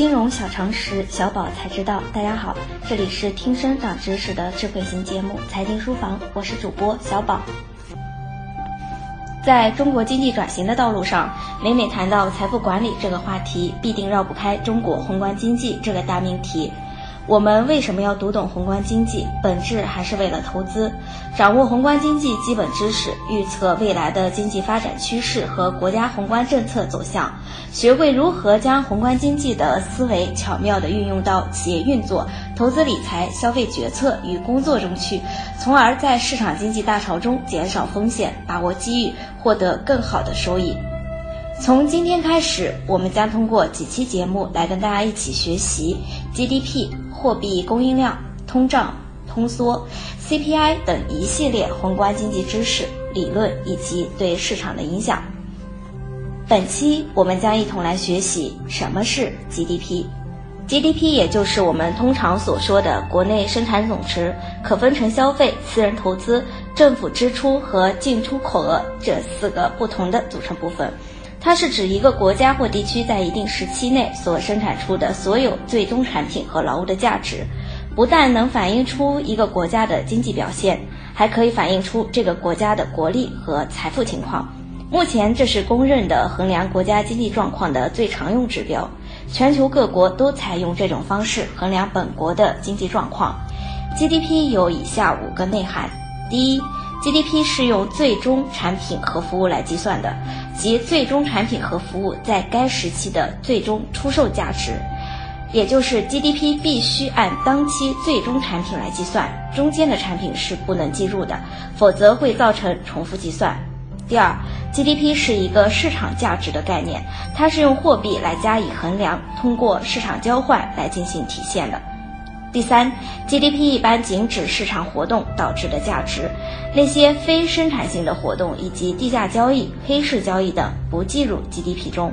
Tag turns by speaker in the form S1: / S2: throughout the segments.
S1: 金融小常识，小宝才知道。大家好，这里是听声长知识的智慧型节目《财经书房》，我是主播小宝。在中国经济转型的道路上，每每谈到财富管理这个话题，必定绕不开中国宏观经济这个大命题。我们为什么要读懂宏观经济？本质还是为了投资，掌握宏观经济基本知识，预测未来的经济发展趋势和国家宏观政策走向，学会如何将宏观经济的思维巧妙地运用到企业运作、投资理财、消费决策与工作中去，从而在市场经济大潮中减少风险，把握机遇，获得更好的收益。从今天开始，我们将通过几期节目来跟大家一起学习 GDP。货币供应量、通胀、通缩、CPI 等一系列宏观经济知识、理论以及对市场的影响。本期我们将一同来学习什么是 GDP。GDP 也就是我们通常所说的国内生产总值，可分成消费、私人投资、政府支出和进出口额这四个不同的组成部分。它是指一个国家或地区在一定时期内所生产出的所有最终产品和劳务的价值，不但能反映出一个国家的经济表现，还可以反映出这个国家的国力和财富情况。目前，这是公认的衡量国家经济状况的最常用指标，全球各国都采用这种方式衡量本国的经济状况。GDP 有以下五个内涵：第一，GDP 是用最终产品和服务来计算的，即最终产品和服务在该时期的最终出售价值，也就是 GDP 必须按当期最终产品来计算，中间的产品是不能计入的，否则会造成重复计算。第二，GDP 是一个市场价值的概念，它是用货币来加以衡量，通过市场交换来进行体现的。第三，GDP 一般仅指市场活动导致的价值，那些非生产性的活动以及地价交易、黑市交易等不计入 GDP 中。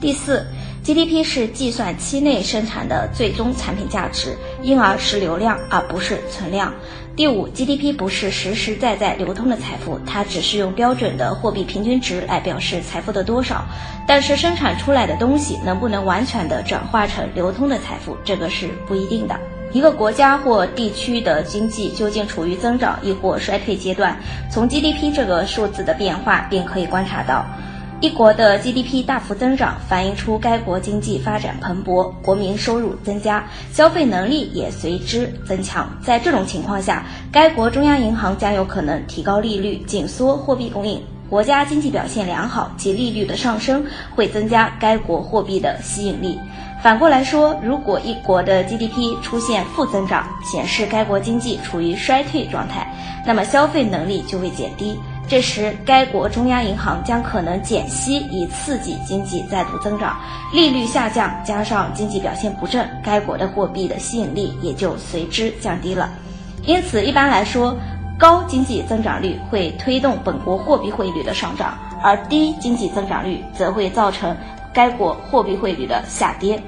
S1: 第四，GDP 是计算期内生产的最终产品价值，因而是流量而不是存量。第五，GDP 不是实实在在流通的财富，它只是用标准的货币平均值来表示财富的多少。但是生产出来的东西能不能完全的转化成流通的财富，这个是不一定的。一个国家或地区的经济究竟处于增长亦或衰退阶段，从 GDP 这个数字的变化便可以观察到。一国的 GDP 大幅增长，反映出该国经济发展蓬勃，国民收入增加，消费能力也随之增强。在这种情况下，该国中央银行将有可能提高利率，紧缩货币供应。国家经济表现良好，其利率的上升会增加该国货币的吸引力。反过来说，如果一国的 GDP 出现负增长，显示该国经济处于衰退状态，那么消费能力就会减低。这时，该国中央银行将可能减息，以刺激经济再度增长。利率下降，加上经济表现不振，该国的货币的吸引力也就随之降低了。因此，一般来说，高经济增长率会推动本国货币汇率的上涨，而低经济增长率则会造成该国货币汇率的下跌。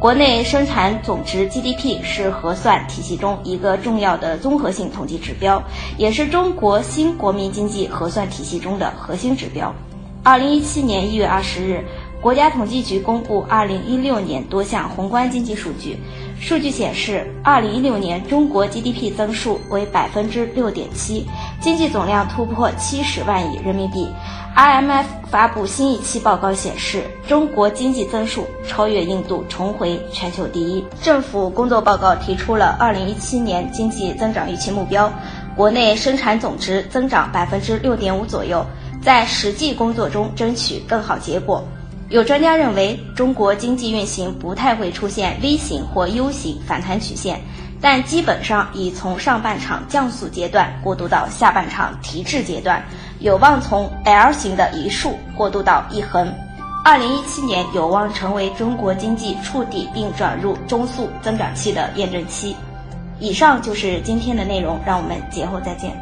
S1: 国内生产总值 GDP 是核算体系中一个重要的综合性统计指标，也是中国新国民经济核算体系中的核心指标。二零一七年一月二十日，国家统计局公布二零一六年多项宏观经济数据。数据显示，二零一六年中国 GDP 增速为百分之六点七，经济总量突破七十万亿人民币。IMF 发布新一期报告显示，中国经济增速超越印度，重回全球第一。政府工作报告提出了二零一七年经济增长预期目标，国内生产总值增长百分之六点五左右，在实际工作中争取更好结果。有专家认为，中国经济运行不太会出现 V 型或 U 型反弹曲线，但基本上已从上半场降速阶段过渡到下半场提质阶段，有望从 L 型的一竖过渡到一横。二零一七年有望成为中国经济触底并转入中速增长期的验证期。以上就是今天的内容，让我们节后再见。